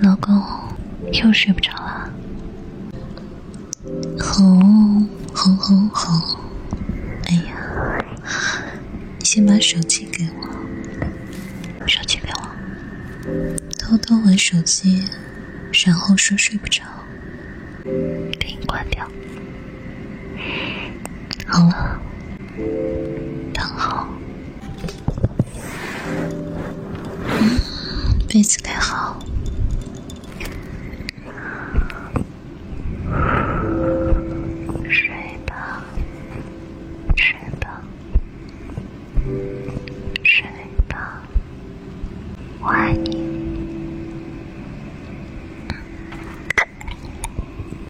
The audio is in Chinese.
老公又睡不着了，哄哄哄哄！哎呀，你先把手机给我，手机给我，偷偷玩手机，然后说睡不着，给你关掉。好了，躺好，嗯被子盖好。睡吧我爱你